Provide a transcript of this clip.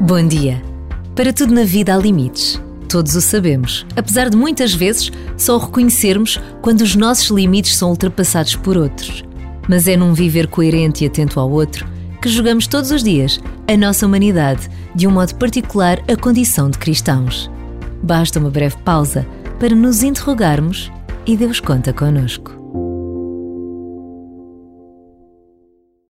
Bom dia. Para tudo na vida há limites. Todos o sabemos, apesar de muitas vezes só o reconhecermos quando os nossos limites são ultrapassados por outros. Mas é num viver coerente e atento ao outro que jogamos todos os dias a nossa humanidade, de um modo particular a condição de cristãos. Basta uma breve pausa para nos interrogarmos e Deus conta conosco.